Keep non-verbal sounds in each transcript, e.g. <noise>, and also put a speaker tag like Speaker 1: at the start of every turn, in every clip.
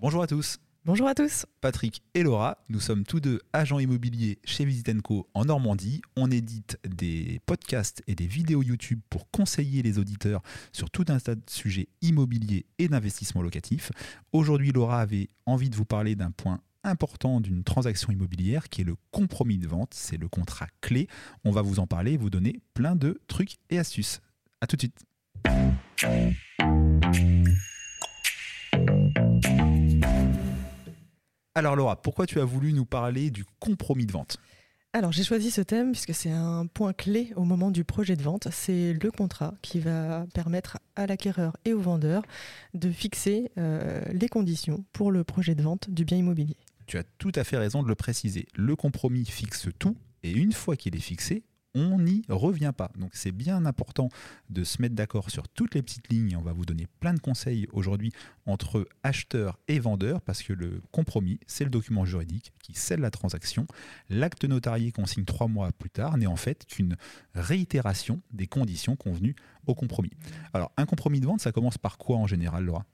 Speaker 1: Bonjour à tous.
Speaker 2: Bonjour à tous.
Speaker 1: Patrick et Laura, nous sommes tous deux agents immobiliers chez Visit Co en Normandie. On édite des podcasts et des vidéos YouTube pour conseiller les auditeurs sur tout un tas de sujets immobiliers et d'investissement locatif. Aujourd'hui, Laura avait envie de vous parler d'un point important d'une transaction immobilière qui est le compromis de vente. C'est le contrat clé. On va vous en parler et vous donner plein de trucs et astuces. A tout de suite. Alors Laura, pourquoi tu as voulu nous parler du compromis de vente?
Speaker 2: Alors j'ai choisi ce thème puisque c'est un point clé au moment du projet de vente. C'est le contrat qui va permettre à l'acquéreur et au vendeur de fixer euh, les conditions pour le projet de vente du bien immobilier.
Speaker 1: Tu as tout à fait raison de le préciser. Le compromis fixe tout et une fois qu'il est fixé, on n'y revient pas. Donc c'est bien important de se mettre d'accord sur toutes les petites lignes. On va vous donner plein de conseils aujourd'hui entre acheteurs et vendeurs parce que le compromis, c'est le document juridique qui scelle la transaction. L'acte notarié qu'on signe trois mois plus tard n'est en fait qu'une réitération des conditions convenues au compromis. Alors un compromis de vente, ça commence par quoi en général, Laura?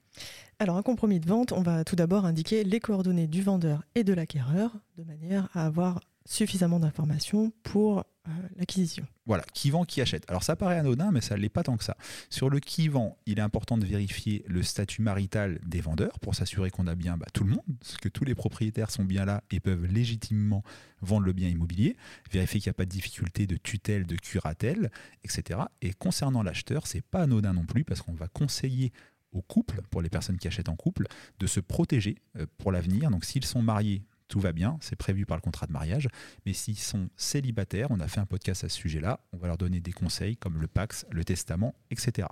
Speaker 2: Alors un compromis de vente, on va tout d'abord indiquer les coordonnées du vendeur et de l'acquéreur de manière à avoir suffisamment d'informations pour euh, l'acquisition.
Speaker 1: Voilà, qui vend, qui achète. Alors ça paraît anodin, mais ça ne l'est pas tant que ça. Sur le qui vend, il est important de vérifier le statut marital des vendeurs pour s'assurer qu'on a bien bah, tout le monde, que tous les propriétaires sont bien là et peuvent légitimement vendre le bien immobilier, vérifier qu'il n'y a pas de difficulté de tutelle, de curatelle, etc. Et concernant l'acheteur, c'est pas anodin non plus parce qu'on va conseiller au couple, pour les personnes qui achètent en couple, de se protéger euh, pour l'avenir. Donc s'ils sont mariés, tout va bien, c'est prévu par le contrat de mariage. Mais s'ils sont célibataires, on a fait un podcast à ce sujet-là, on va leur donner des conseils comme le Pax, le testament, etc.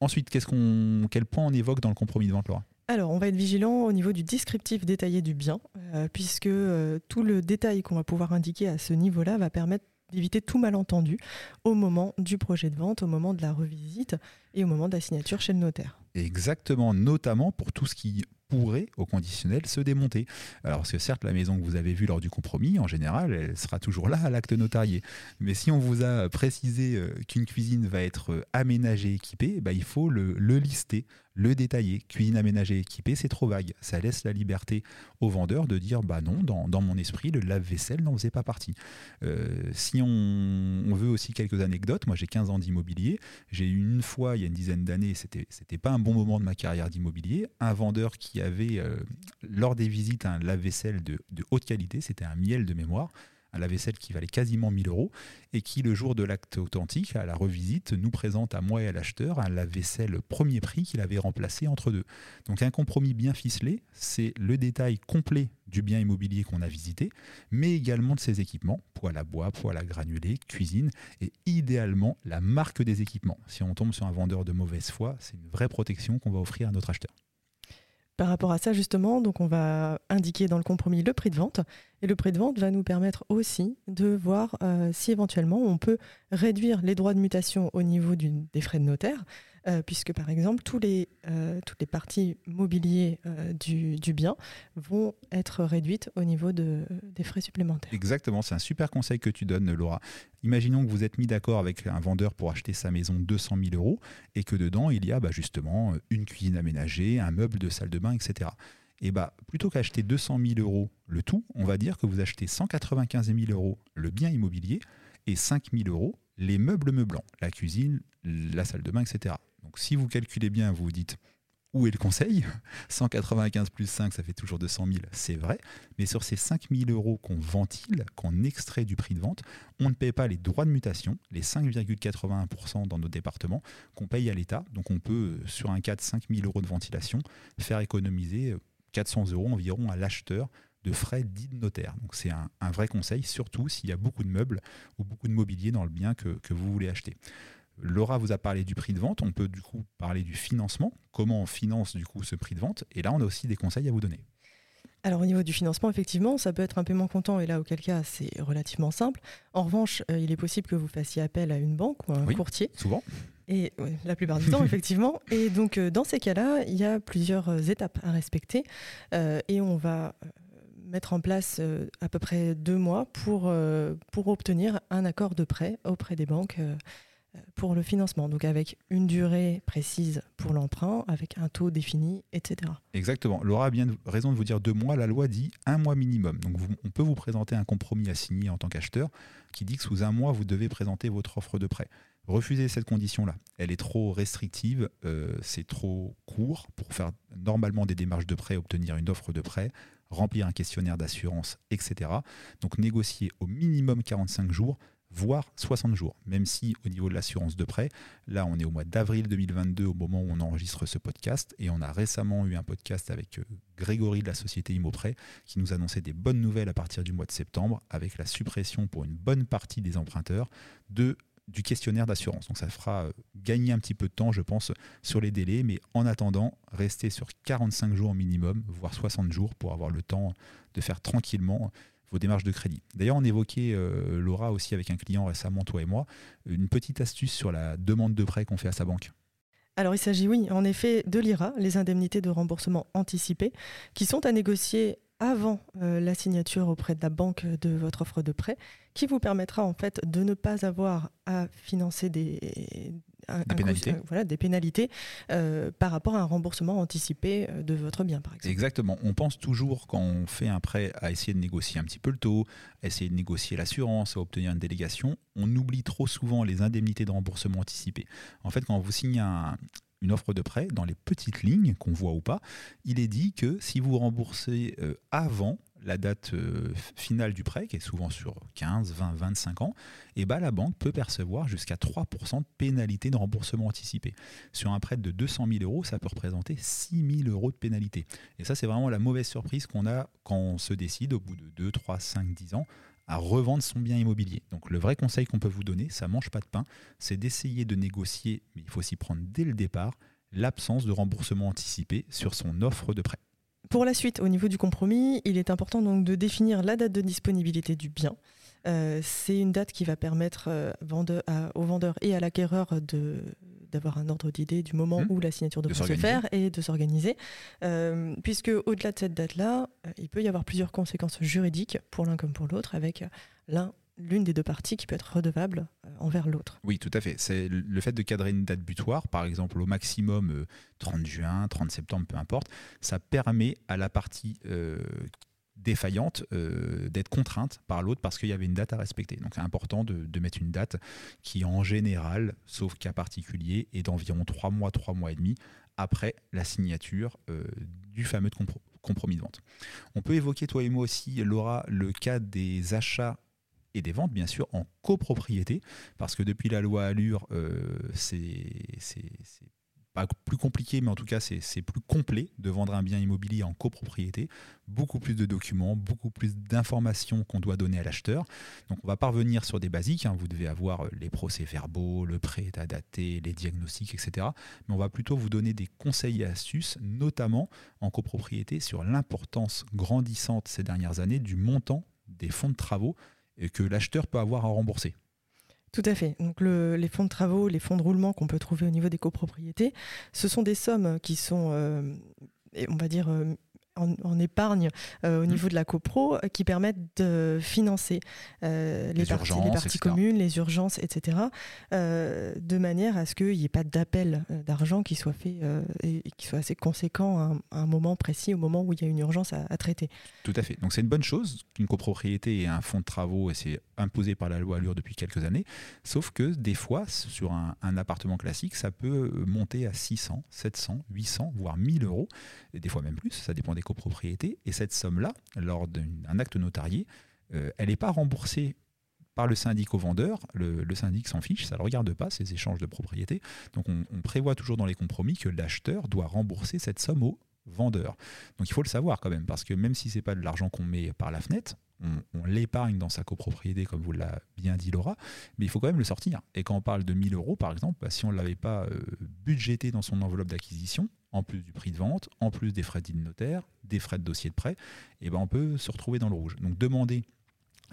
Speaker 1: Ensuite, qu'est-ce qu'on, quel point on évoque dans le compromis de vente, Laura?
Speaker 2: Alors, on va être vigilant au niveau du descriptif détaillé du bien, euh, puisque euh, tout le détail qu'on va pouvoir indiquer à ce niveau-là va permettre d'éviter tout malentendu au moment du projet de vente, au moment de la revisite et au moment de la signature chez le notaire.
Speaker 1: Exactement, notamment pour tout ce qui pourrait, au conditionnel, se démonter. Alors, parce que certes, la maison que vous avez vue lors du compromis, en général, elle sera toujours là à l'acte notarié. Mais si on vous a précisé euh, qu'une cuisine va être euh, aménagée, équipée, bah, il faut le, le lister, le détailler. Cuisine aménagée, équipée, c'est trop vague. Ça laisse la liberté au vendeur de dire, bah non, dans, mon esprit, le lave-vaisselle n'en faisait pas partie. Euh, si on, veut aussi quelques anecdotes, moi j'ai 15 ans d'immobilier, j'ai eu une fois, il y a une dizaine d'années, c'était, c'était pas un bon moment de ma carrière d'immobilier, un vendeur qui avait, euh, lors des visites, un lave-vaisselle de haute qualité, c'était un miel de mémoire, un lave-vaisselle qui valait quasiment 1000 euros et qui, le jour de l'acte authentique, à la revisite, nous présente à moi et à l'acheteur un lave-vaisselle premier prix qu'il avait remplacé entre deux. Donc un compromis bien ficelé, c'est le détail complet du bien immobilier qu'on a visité, mais également de ses équipements, poêle à bois, poêle à granulés, cuisine, et idéalement la marque des équipements. Si on tombe sur un vendeur de mauvaise foi, c'est une vraie protection qu'on va offrir à notre acheteur.
Speaker 2: Par rapport à ça, justement, donc on va indiquer dans le compromis le prix de vente. Et le prix de vente va nous permettre aussi de voir euh, si éventuellement on peut réduire les droits de mutation au niveau des frais de notaire. Euh, puisque par exemple euh, toutes les parties mobiliers du, bien vont être réduites au niveau de, des frais supplémentaires.
Speaker 1: Exactement, c'est un super conseil que tu donnes Laura. Imaginons que vous êtes mis d'accord avec un vendeur pour acheter sa maison 200 000 euros et que dedans il y a bah, justement une cuisine aménagée, un meuble de salle de bain, etc. Et bah, plutôt qu'acheter 200 000 euros le tout, on va dire que vous achetez 195 000 euros le bien immobilier et 5 000 euros les meubles meublants, la cuisine, la salle de bain, etc. Donc si vous calculez bien, vous vous dites où est le conseil? <laughs> 195 plus 5, ça fait toujours 200 000, c'est vrai. Mais sur ces 5 000 euros qu'on ventile, qu'on extrait du prix de vente, on ne paye pas les droits de mutation, les 5,81% dans nos départements, qu'on paye à l'État. Donc on peut, sur un cas de 5 000 euros de ventilation, faire économiser 400 euros environ à l'acheteur de frais dits de notaire. Donc c'est un, vrai conseil, surtout s'il y a beaucoup de meubles ou beaucoup de mobilier dans le bien que, que vous voulez acheter. Laura vous a parlé du prix de vente, on peut du coup parler du financement, comment on finance du coup ce prix de vente, et là on a aussi des conseils à vous donner.
Speaker 2: Alors au niveau du financement, effectivement, ça peut être un paiement comptant et là auquel cas c'est relativement simple. En revanche, euh, il est possible que vous fassiez appel à une banque ou à un
Speaker 1: oui,
Speaker 2: courtier.
Speaker 1: Souvent.
Speaker 2: Et ouais, la plupart du temps, <laughs> effectivement. Et donc euh, dans ces cas-là, il y a plusieurs euh, étapes à respecter et on va mettre en place euh, à peu près deux mois pour, euh, pour obtenir un accord de prêt auprès des banques pour le financement, donc avec une durée précise pour l'emprunt, avec un taux défini, etc.
Speaker 1: Exactement. Laura a bien raison de vous dire deux mois. La loi dit un mois minimum. Donc on peut vous présenter un compromis à signer en tant qu'acheteur qui dit que sous un mois, vous devez présenter votre offre de prêt. Refusez cette condition-là. Elle est trop restrictive, euh, c'est trop court pour faire normalement des démarches de prêt, obtenir une offre de prêt, remplir un questionnaire d'assurance, etc. Donc négocier au minimum 45 jours voire 60 jours, même si au niveau de l'assurance de prêt, là on est au mois d'avril 2022 au moment où on enregistre ce podcast, et on a récemment eu un podcast avec euh, Grégory de la société Immoprêt qui nous annonçait des bonnes nouvelles à partir du mois de septembre, avec la suppression pour une bonne partie des emprunteurs de du questionnaire d'assurance. Donc ça fera euh, gagner un petit peu de temps, je pense, sur les délais, mais en attendant, restez sur 45 jours minimum, voire 60 jours pour avoir le temps de faire tranquillement vos démarches de crédit. D'ailleurs, on évoquait, euh, Laura, aussi avec un client récemment, toi et moi, une petite astuce sur la demande de prêt qu'on fait à sa banque.
Speaker 2: Alors il s'agit, oui, en effet, de l'IRA, les indemnités de remboursement anticipées, qui sont à négocier avant euh, la signature auprès de la banque de votre offre de prêt, qui vous permettra en fait de ne pas avoir à financer des,
Speaker 1: des pénalités,
Speaker 2: euh, voilà, des pénalités euh, par rapport à un remboursement anticipé euh, de votre bien, par exemple.
Speaker 1: Exactement. On pense toujours, quand on fait un prêt, à essayer de négocier un petit peu le taux, essayer de négocier l'assurance, à obtenir une délégation. On oublie trop souvent les indemnités de remboursement anticipé. En fait, quand vous signez une offre de prêt, dans les petites lignes qu'on voit ou pas, il est dit que si vous remboursez avant la date euh, finale du prêt, qui est souvent sur 15, 20, 25 ans, et ben, la banque peut percevoir jusqu'à 3% de pénalité de remboursement anticipé. Sur un prêt de 200 000 euros, ça peut représenter 6 000 euros de pénalité. Et ça, c'est vraiment la mauvaise surprise qu'on a quand on se décide, au bout de 2, 3, 5, 10 ans, à revendre son bien immobilier. Donc le vrai conseil qu'on peut vous donner, ça mange pas de pain, c'est d'essayer de négocier, mais il faut s'y prendre dès le départ, l'absence de remboursement anticipé sur son offre de prêt.
Speaker 2: Pour la suite, au niveau du compromis, il est important donc de définir la date de disponibilité du bien. Euh, c'est une date qui va permettre euh, au vendeur et à l'acquéreur de d'avoir un ordre d'idée du moment mmh. où la signature devrait se faire et de s'organiser. Euh, puisque au-delà de cette date-là, il peut y avoir plusieurs conséquences juridiques pour l'un comme pour l'autre, avec l'un l'une des deux parties qui peut être redevable euh, envers l'autre.
Speaker 1: Oui, tout à fait. C'est le fait de cadrer une date butoir, par exemple au maximum 30 euh, juin, 30 septembre, peu importe, ça permet à la partie euh, défaillante d'être contrainte par l'autre parce qu'il y avait une date à respecter. Donc c'est important de, mettre une date qui en général, sauf cas particulier, est d'environ 3 mois, 3 mois et demi après la signature du fameux compromis de vente. On peut évoquer, toi et moi aussi, Laura, le cas des achats et des ventes, bien sûr, en copropriété, parce que depuis la loi Allure, euh, c'est pas plus compliqué, mais en tout cas, c'est plus complet de vendre un bien immobilier en copropriété. Beaucoup plus de documents, beaucoup plus d'informations qu'on doit donner à l'acheteur. Donc, on va parvenir sur des basiques. Hein. Vous devez avoir euh, les procès-verbaux, le prêt à daté, les diagnostics, etc. Mais on va plutôt vous donner des conseils et astuces, notamment en copropriété, sur l'importance grandissante ces dernières années du montant des fonds de travaux que l'acheteur peut avoir à rembourser.
Speaker 2: Tout à fait. Donc les fonds de travaux, les fonds de roulement qu'on peut trouver au niveau des copropriétés, ce sont des sommes qui sont, euh, on va dire, euh, en, épargne euh, au mmh. niveau de la copro euh, qui permettent de financer euh, les, parties, les, parties, communes, les urgences, etc., de manière à ce qu'il n'y ait pas d'appel d'argent qui soit fait et, qui soit assez conséquent à un, moment précis, au moment où il y a une urgence à, traiter.
Speaker 1: Tout à fait. Donc c'est une bonne chose qu'une copropriété ait un fonds de travaux et c'est imposé par la loi Allure depuis quelques années. Sauf que des fois, sur un, un appartement classique, ça peut monter à 600, 700, 800, voire 1000 euros, et des fois même plus. Ça dépend des copropriété. Et cette somme-là, lors d'un acte notarié, euh, elle n'est pas remboursée par le syndic au vendeur. Le, syndic s'en fiche, ça ne regarde pas, ces échanges de propriété. Donc on, prévoit toujours dans les compromis que l'acheteur doit rembourser cette somme au vendeur. Donc il faut le savoir quand même, parce que même si ce n'est pas de l'argent qu'on met par la fenêtre, on, l'épargne dans sa copropriété, comme vous l'a bien dit Laura, mais il faut quand même le sortir. Et quand on parle de 1000 euros, par exemple, bah, si on ne l'avait pas euh, budgété dans son enveloppe d'acquisition, en plus du prix de vente, en plus des frais de notaire, des frais de dossier de prêt, eh ben on peut se retrouver dans le rouge. Donc demandez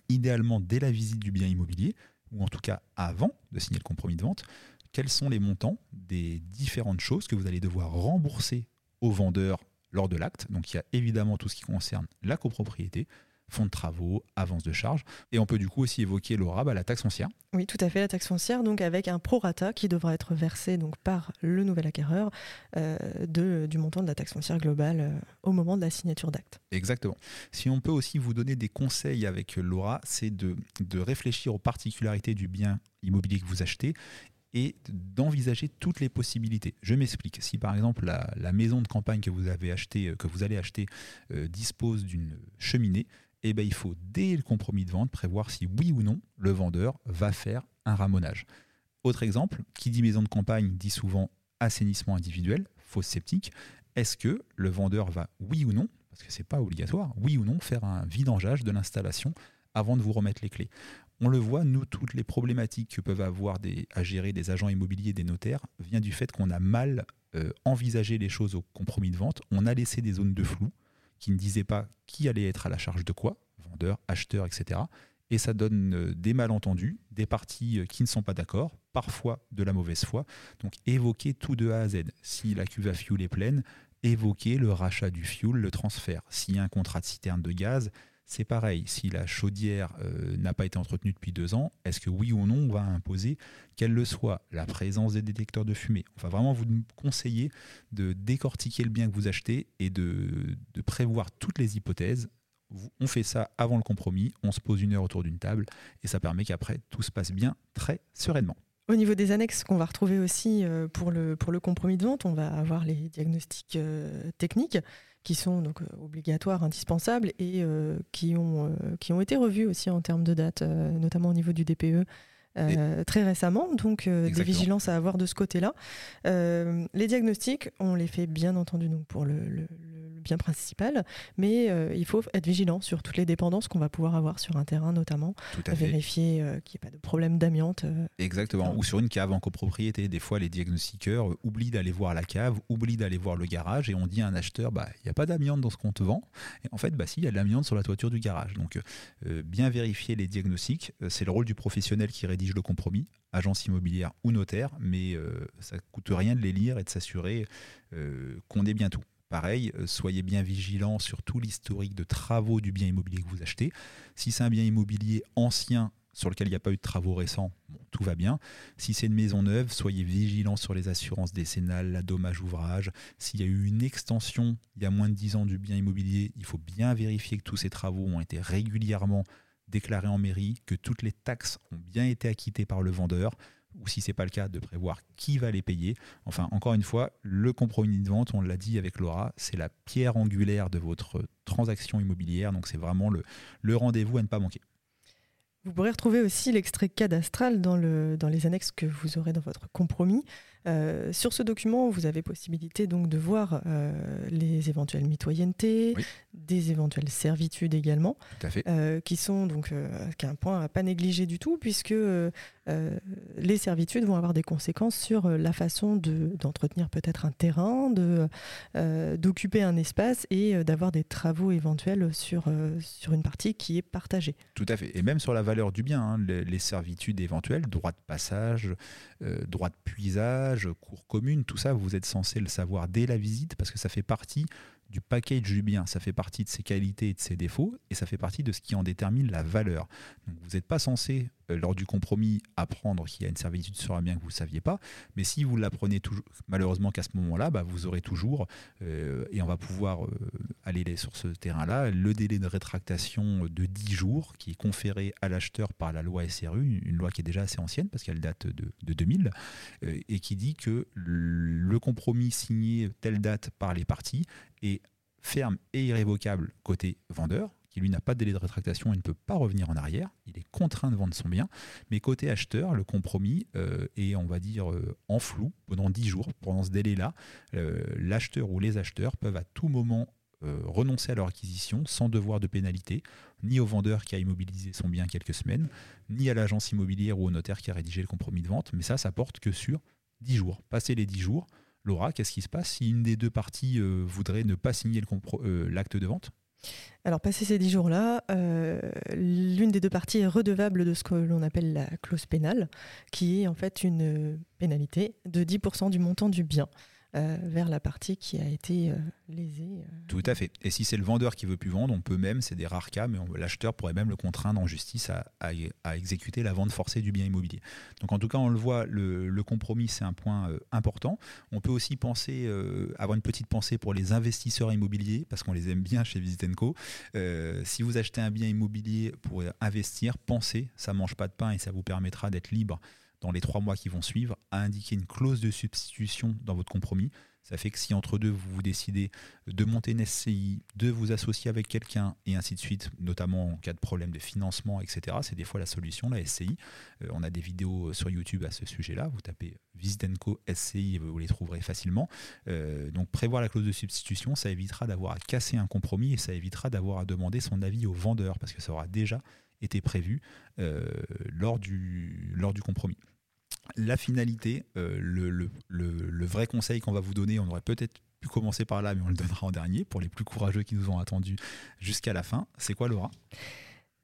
Speaker 1: idéalement dès la visite du bien immobilier, ou en tout cas avant de signer le compromis de vente, quels sont les montants des différentes choses que vous allez devoir rembourser au vendeur lors de l'acte. Donc il y a évidemment tout ce qui concerne la copropriété, fonds de travaux, avance de charges. Et on peut du coup aussi évoquer l'aura, bah, la taxe foncière.
Speaker 2: Oui, tout à fait, la taxe foncière, donc avec un prorata qui devra être versé donc, par le nouvel acquéreur euh, de, du montant de la taxe foncière globale euh, au moment de la signature d'acte.
Speaker 1: Exactement. Si on peut aussi vous donner des conseils avec l'aura, c'est de, de réfléchir aux particularités du bien immobilier que vous achetez et d'envisager toutes les possibilités. Je m'explique. Si par exemple la, maison de campagne que vous avez acheté, euh, que vous allez acheter, dispose d'une cheminée, eh ben, il faut, dès le compromis de vente, prévoir si oui ou non le vendeur va faire un ramonage. Autre exemple, qui dit maison de campagne dit souvent assainissement individuel, fausse sceptique. Est-ce que le vendeur va, oui ou non, parce que ce n'est pas obligatoire, oui ou non, faire un vidangeage de l'installation avant de vous remettre les clés? On le voit, nous, toutes les problématiques que peuvent avoir à gérer des agents immobiliers, des notaires, vient du fait qu'on a mal euh, envisagé les choses au compromis de vente. On a laissé des zones de flou qui ne disait pas qui allait être à la charge de quoi, vendeur, acheteur, etc. Et ça donne euh, des malentendus, des parties euh, qui ne sont pas d'accord, parfois de la mauvaise foi. Donc évoquer tout de A à Z. Si la cuve à fioul est pleine, évoquer le rachat du fioul, le transfert. S'il y a un contrat de citerne de gaz, c'est pareil. Si la chaudière euh, n'a pas été entretenue depuis deux ans, est-ce que oui ou non on va imposer qu'elle le soit? La présence des détecteurs de fumée. On va vraiment vous conseiller de décortiquer le bien que vous achetez et de, prévoir toutes les hypothèses. On fait ça avant le compromis, on se pose une heure autour d'une table et ça permet qu'après tout se passe bien très sereinement.
Speaker 2: Au niveau des annexes qu'on va retrouver aussi euh, pour le, pour le compromis de vente, on va avoir les diagnostics euh, techniques qui sont donc euh, obligatoires, indispensables et euh, qui, ont, euh, qui ont été revus aussi en termes de date, notamment au niveau du DPE. Très récemment, donc des vigilances à avoir de ce côté-là. les diagnostics, on les fait bien entendu donc pour le, bien principal, mais euh, il faut être vigilant sur toutes les dépendances qu'on va pouvoir avoir sur un terrain notamment,
Speaker 1: Tout à
Speaker 2: vérifier euh, qu'il n'y ait pas de problème d'amiante. Euh.
Speaker 1: Exactement, ou sur une cave en copropriété. Des fois, les diagnostiqueurs oublient d'aller voir la cave, oublient d'aller voir le garage, et on dit à un acheteur, bah, il n'y a pas d'amiante dans ce qu'on te vend. Et en fait, bah, si, il y a de l'amiante sur la toiture du garage. Donc, bien vérifier les diagnostics, c'est le rôle du professionnel qui rédige le compromis, agence immobilière ou notaire, mais ça coûte rien de les lire et de s'assurer qu'on est bien tout. Pareil, euh, soyez bien vigilants sur tout l'historique de travaux du bien immobilier que vous achetez. Si c'est un bien immobilier ancien sur lequel il n'y a pas eu de travaux récents, tout va bien. Si c'est une maison neuve, soyez vigilants sur les assurances décennales, la dommage ouvrage. S'il y a eu une extension il y a moins de 10 ans du bien immobilier, il faut bien vérifier que tous ces travaux ont été régulièrement déclarés en mairie, que toutes les taxes ont bien été acquittées par le vendeur ou si ce n'est pas le cas, de prévoir qui va les payer. Enfin, encore une fois, le compromis de vente, on l'a dit avec Laura, c'est la pierre angulaire de votre transaction immobilière, donc c'est vraiment le, rendez-vous à ne pas manquer.
Speaker 2: Vous pourrez retrouver aussi l'extrait cadastral dans les annexes que vous aurez dans votre compromis. Euh, sur ce document, vous avez possibilité donc de voir euh, les éventuelles mitoyennetés, des éventuelles servitudes également, euh, qui sont donc un point à pas négliger du tout, puisque les servitudes vont avoir des conséquences sur la façon d'entretenir peut-être un terrain, d'occuper un espace et d'avoir des travaux éventuels sur sur une partie qui est partagée.
Speaker 1: Tout à fait, et même sur la valeur du bien, hein, les, les, servitudes éventuelles, droit de passage, droit de puisage cours commune, tout ça, vous êtes censé le savoir dès la visite parce que ça fait partie du package du bien, ça fait partie de ses qualités et de ses défauts et ça fait partie de ce qui en détermine la valeur. Vous n'êtes pas censé euh, lors du compromis, apprendre qu'il y a une servitude sur un bien que vous ne saviez pas. Mais si vous l'apprenez toujours, malheureusement qu'à ce moment-là, bah, vous aurez toujours, euh, et on va pouvoir euh, aller sur ce terrain-là, le délai de rétractation de 10 jours qui est conféré à l'acheteur par la loi SRU, une loi qui est déjà assez ancienne parce qu'elle date de, de 2000, et qui dit que le compromis signé telle date par les parties est ferme et irrévocable côté vendeur, qui lui n'a pas de délai de rétractation et ne peut pas revenir en arrière. Il est contraint de vendre son bien. Mais côté acheteur, le compromis euh, est, on va dire, euh, en flou pendant 10 jours. Pendant ce délai-là, euh, l'acheteur ou les acheteurs peuvent à tout moment renoncer à leur acquisition sans devoir de pénalité, ni au vendeur qui a immobilisé son bien quelques semaines, ni à l'agence immobilière ou au notaire qui a rédigé le compromis de vente. Mais ça, ça porte que sur 10 jours. Passé les 10 jours, Laura, qu'est-ce qui se passe si une des deux parties voudrait ne pas signer l'acte de vente?
Speaker 2: Alors, passé ces dix jours-là, euh, l'une des deux parties est redevable de ce que l'on appelle la clause pénale, qui est en fait une pénalité de 10% du montant du bien. Vers la partie qui a été lésée.
Speaker 1: Tout à fait. Et si c'est le vendeur qui veut plus vendre, on peut même, c'est des rares cas, mais l'acheteur pourrait même le contraindre en justice à, exécuter la vente forcée du bien immobilier. Donc en tout cas, on le voit, le, compromis, c'est un point important. On peut aussi penser, avoir une petite pensée pour les investisseurs immobiliers, parce qu'on les aime bien chez Visitenco. si vous achetez un bien immobilier pour investir, pensez, ça mange pas de pain et ça vous permettra d'être libre dans les trois mois qui vont suivre, à indiquer une clause de substitution dans votre compromis. Ça fait que si entre deux, vous vous décidez de monter une SCI, de vous associer avec quelqu'un et ainsi de suite, notamment en cas de problème de financement, etc., c'est des fois la solution, la SCI. Euh, on a des vidéos sur YouTube à ce sujet-là. Vous tapez Visitenco SCI vous les trouverez facilement. Euh, donc prévoir la clause de substitution, ça évitera d'avoir à casser un compromis et ça évitera d'avoir à demander son avis au vendeur parce que ça aura déjà été prévu euh, lors, du, lors du compromis. La finalité, euh, le, vrai conseil qu'on va vous donner, on aurait peut-être pu commencer par là, mais on le donnera en dernier pour les plus courageux qui nous ont attendus jusqu'à la fin. C'est quoi, Laura?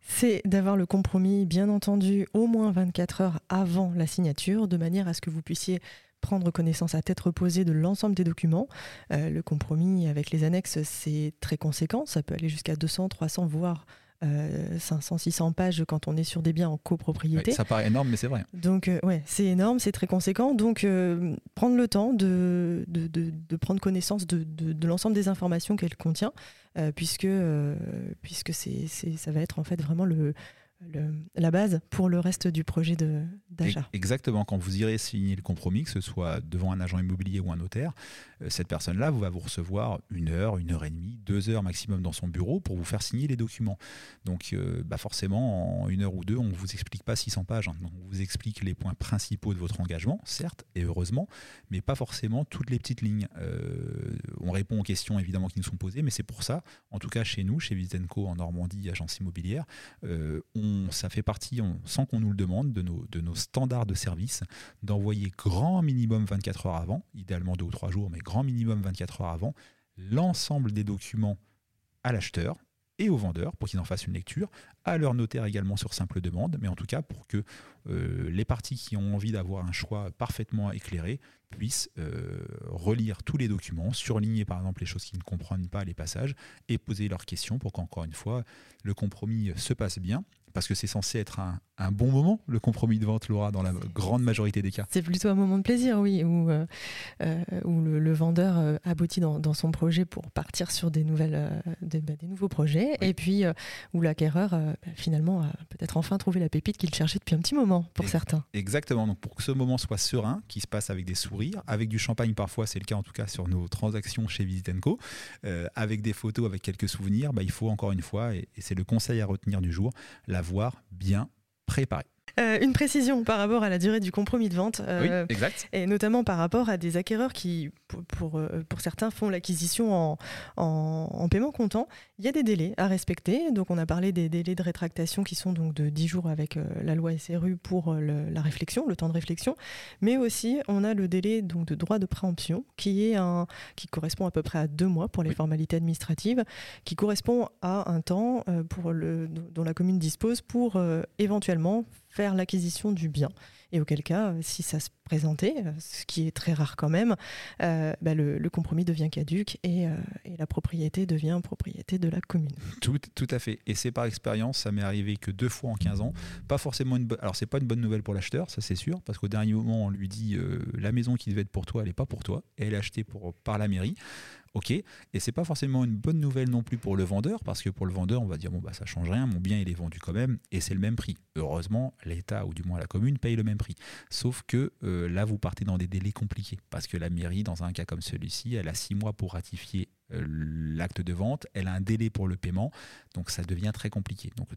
Speaker 2: C'est d'avoir le compromis, bien entendu, au moins 24 heures avant la signature, de manière à ce que vous puissiez prendre connaissance à tête reposée de l'ensemble des documents. Euh, le compromis avec les annexes, c'est très conséquent, ça peut aller jusqu'à 200, 300, voire 500, euh, 600 pages quand on est sur des biens en copropriété.
Speaker 1: ça paraît énorme, mais c'est vrai.
Speaker 2: Donc, euh, ouais, c'est énorme, c'est très conséquent. Donc, euh, prendre le temps de, de, de, prendre connaissance de, de l'ensemble des informations qu'elle contient, puisque, puisque c'est, ça va être en fait vraiment le, la base pour le reste du projet d'achat.
Speaker 1: Exactement, quand vous irez signer le compromis, que ce soit devant un agent immobilier ou un notaire, euh, cette personne-là va vous recevoir une heure, une heure et demie, deux heures maximum dans son bureau pour vous faire signer les documents. Donc euh, bah forcément, en une heure ou deux, on ne vous explique pas 600 pages. Hein. on vous explique les points principaux de votre engagement, certes, et heureusement, mais pas forcément toutes les petites lignes. Euh, on répond aux questions évidemment qui nous sont posées, mais c'est pour ça, en tout cas chez nous, chez Vitenco en Normandie, agence immobilière, on, ça fait partie, sans qu'on nous le demande, de nos, standards de service, d'envoyer grand minimum 24 heures avant, idéalement deux ou trois jours, mais grand minimum 24 heures avant, l'ensemble des documents à l'acheteur et au vendeur pour qu'ils en fassent une lecture, à leur notaire également sur simple demande, mais en tout cas pour que euh, les parties qui ont envie d'avoir un choix parfaitement éclairé puissent euh, relire tous les documents, surligner par exemple les choses qui ne comprennent pas les passages et poser leurs questions pour qu'encore une fois le compromis se passe bien parce que c'est censé être un, bon moment, le compromis de vente, Laura, dans la grande majorité des cas.
Speaker 2: C'est plutôt un moment de plaisir, oui, où, euh, euh, où le, vendeur euh, aboutit dans, dans, son projet pour partir sur des, nouvelles, des, bah, des, nouveaux projets, et puis où l'acquéreur, bah, finalement, a peut-être enfin trouvé la pépite qu'il cherchait depuis un petit moment, pour certains.
Speaker 1: Exactement, donc pour que ce moment soit serein, qui se passe avec des sourires, avec du champagne parfois, c'est le cas en tout cas sur nos transactions chez Visitenco, avec des photos, avec quelques souvenirs, bah, il faut encore une fois, et, et c'est le conseil à retenir du jour, la avoir bien préparé.
Speaker 2: Euh, une précision par rapport à la durée du compromis de vente.
Speaker 1: Euh, exact.
Speaker 2: Et notamment par rapport à des acquéreurs qui, pour, euh, pour, certains, font l'acquisition en, en, paiement comptant. Il y a des délais à respecter. Donc, on a parlé des délais de rétractation qui sont donc de 10 jours avec la loi SRU pour la réflexion, le temps de réflexion. Mais aussi, on a le délai donc, de droit de préemption qui, est un, qui correspond à peu près à deux mois pour les formalités administratives, qui correspond à un temps pour le, dont la commune dispose pour éventuellement faire l'acquisition du bien. Et auquel cas, euh, si ça se présentait, euh, ce qui est très rare quand même, euh, bah, le, compromis devient caduque et, la propriété devient propriété de la commune.
Speaker 1: Tout, tout à fait. Et c'est par expérience, ça m'est arrivé que deux fois en 15 ans. Pas forcément une. Alors, c'est pas une bonne nouvelle pour l'acheteur, ça c'est sûr, parce qu'au dernier moment, on lui dit la maison qui devait être pour toi, elle n'est pas pour toi. elle est achetée pour, par la mairie. Ok, et c'est pas forcément une bonne nouvelle non plus pour le vendeur, parce que pour le vendeur, on va dire bon bah ça change rien, mon bien il est vendu quand même, et c'est le même prix. Heureusement, l'État ou du moins la commune paye le même prix. Sauf que euh, là, vous partez dans des délais compliqués, parce que la mairie, dans un cas comme celui-ci, elle a six mois pour ratifier l'acte de vente, elle a un délai pour le paiement, donc ça devient très compliqué. Donc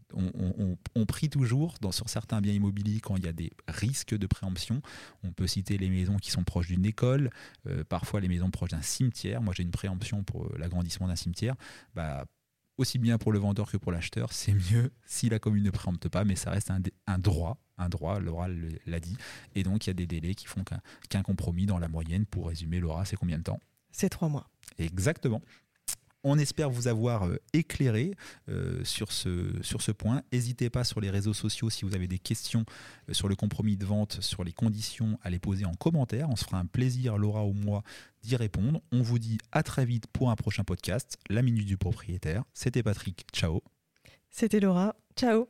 Speaker 1: on, prie toujours dans, sur certains biens immobiliers quand il y a des risques de préemption. On peut citer les maisons qui sont proches d'une école, euh, parfois les maisons proches d'un cimetière. Moi j'ai une préemption pour euh, l'agrandissement d'un cimetière. Bah, aussi bien pour le vendeur que pour l'acheteur, c'est mieux si la commune ne préempte pas, mais ça reste un, droit, un droit, l'oral l'a dit. Et donc il y a des délais qui font qu'un compromis dans la moyenne, pour résumer, Laura, c'est combien de temps?
Speaker 2: ces trois mois.
Speaker 1: Exactement. On espère vous avoir euh, éclairé euh, sur, ce, sur ce point. N'hésitez pas sur les réseaux sociaux si vous avez des questions euh, sur le compromis de vente, sur les conditions, à les poser en commentaire. On se fera un plaisir, Laura ou moi, d'y répondre. On vous dit à très vite pour un prochain podcast, La Minute du Propriétaire. C'était Patrick, ciao.
Speaker 2: C'était Laura, ciao.